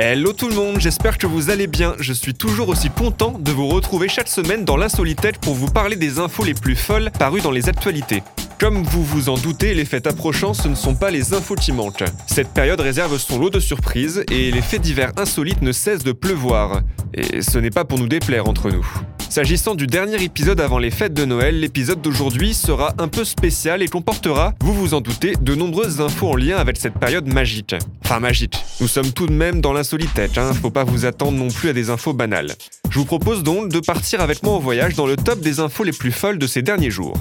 Hello tout le monde, j'espère que vous allez bien. Je suis toujours aussi content de vous retrouver chaque semaine dans l'Insolitech pour vous parler des infos les plus folles parues dans les actualités. Comme vous vous en doutez, les fêtes approchant, ce ne sont pas les infos qui manquent. Cette période réserve son lot de surprises et les faits divers insolites ne cessent de pleuvoir. Et ce n'est pas pour nous déplaire entre nous. S'agissant du dernier épisode avant les fêtes de Noël, l'épisode d'aujourd'hui sera un peu spécial et comportera, vous vous en doutez, de nombreuses infos en lien avec cette période magique. Enfin magique. Nous sommes tout de même dans l'insolitech, hein, faut pas vous attendre non plus à des infos banales. Je vous propose donc de partir avec moi en voyage dans le top des infos les plus folles de ces derniers jours.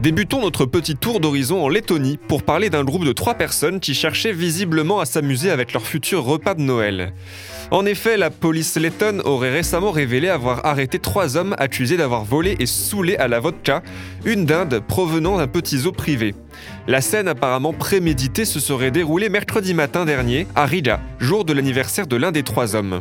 Débutons notre petit tour d'horizon en Lettonie pour parler d'un groupe de trois personnes qui cherchaient visiblement à s'amuser avec leur futur repas de Noël. En effet, la police lettonne aurait récemment révélé avoir arrêté trois hommes accusés d'avoir volé et saoulé à la vodka une dinde provenant d'un petit zoo privé. La scène apparemment préméditée se serait déroulée mercredi matin dernier à Riga, jour de l'anniversaire de l'un des trois hommes.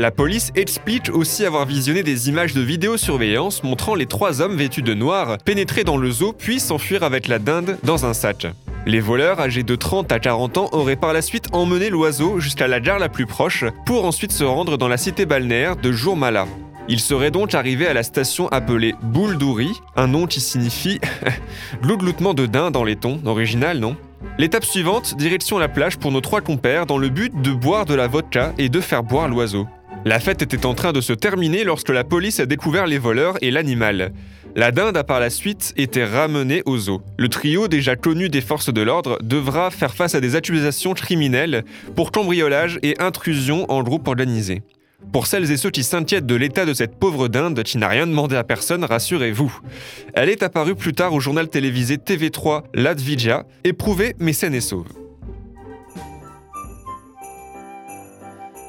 La police explique aussi avoir visionné des images de vidéosurveillance montrant les trois hommes vêtus de noir pénétrer dans le zoo puis s'enfuir avec la dinde dans un sac. Les voleurs, âgés de 30 à 40 ans, auraient par la suite emmené l'oiseau jusqu'à la gare la plus proche pour ensuite se rendre dans la cité balnéaire de Jourmala. Ils seraient donc arrivés à la station appelée Bouldouri, un nom qui signifie gloutgloutement de dinde dans les tons, original non? L'étape suivante, direction la plage pour nos trois compères dans le but de boire de la vodka et de faire boire l'oiseau. La fête était en train de se terminer lorsque la police a découvert les voleurs et l'animal. La dinde a par la suite été ramenée au zoo. Le trio, déjà connu des forces de l'ordre, devra faire face à des accusations criminelles pour cambriolage et intrusion en groupe organisé. Pour celles et ceux qui s'inquiètent de l'état de cette pauvre dinde qui n'a rien demandé à personne, rassurez-vous. Elle est apparue plus tard au journal télévisé TV3 Latvidja, éprouvée mais saine et sauve.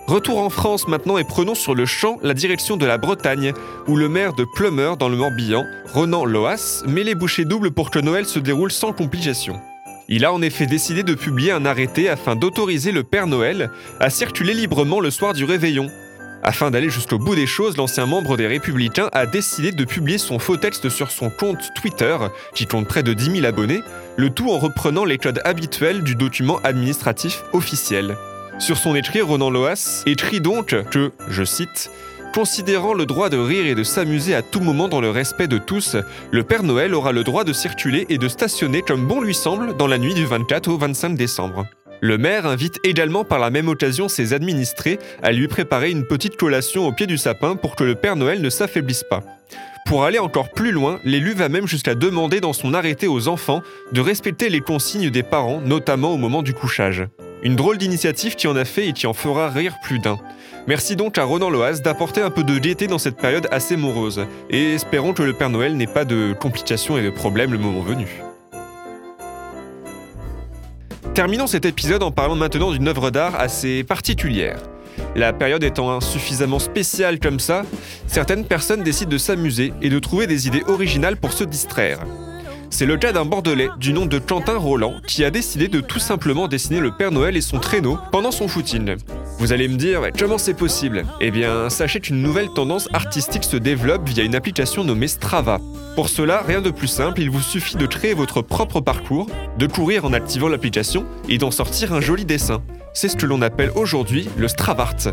Retour en France maintenant et prenons sur le champ la direction de la Bretagne, où le maire de Plumeur dans le Morbihan, Ronan Loas, met les bouchées doubles pour que Noël se déroule sans complications. Il a en effet décidé de publier un arrêté afin d'autoriser le Père Noël à circuler librement le soir du réveillon. Afin d'aller jusqu'au bout des choses, l'ancien membre des Républicains a décidé de publier son faux texte sur son compte Twitter, qui compte près de 10 000 abonnés, le tout en reprenant les codes habituels du document administratif officiel. Sur son écrit, Ronan Loas écrit donc que, je cite, Considérant le droit de rire et de s'amuser à tout moment dans le respect de tous, le Père Noël aura le droit de circuler et de stationner comme bon lui semble dans la nuit du 24 au 25 décembre. Le maire invite également par la même occasion ses administrés à lui préparer une petite collation au pied du sapin pour que le Père Noël ne s'affaiblisse pas. Pour aller encore plus loin, l'élu va même jusqu'à demander dans son arrêté aux enfants de respecter les consignes des parents, notamment au moment du couchage. Une drôle d'initiative qui en a fait et qui en fera rire plus d'un. Merci donc à Ronan Loaz d'apporter un peu de gaieté dans cette période assez morose, et espérons que le Père Noël n'ait pas de complications et de problèmes le moment venu. Terminons cet épisode en parlant maintenant d'une œuvre d'art assez particulière. La période étant insuffisamment spéciale comme ça, certaines personnes décident de s'amuser et de trouver des idées originales pour se distraire. C'est le cas d'un Bordelais du nom de Quentin Roland qui a décidé de tout simplement dessiner le Père Noël et son traîneau pendant son footing. Vous allez me dire, comment c'est possible? Eh bien, sachez qu'une nouvelle tendance artistique se développe via une application nommée Strava. Pour cela, rien de plus simple, il vous suffit de créer votre propre parcours, de courir en activant l'application et d'en sortir un joli dessin. C'est ce que l'on appelle aujourd'hui le Stravart.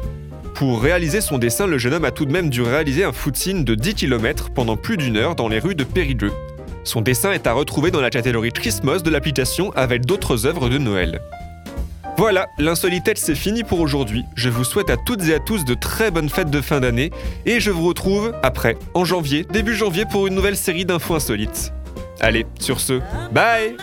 Pour réaliser son dessin, le jeune homme a tout de même dû réaliser un footing de 10 km pendant plus d'une heure dans les rues de Périgueux. Son dessin est à retrouver dans la catégorie Christmas de l'application avec d'autres œuvres de Noël. Voilà, l'insolitette c'est fini pour aujourd'hui. Je vous souhaite à toutes et à tous de très bonnes fêtes de fin d'année et je vous retrouve après, en janvier, début janvier pour une nouvelle série d'infos insolites. Allez, sur ce, bye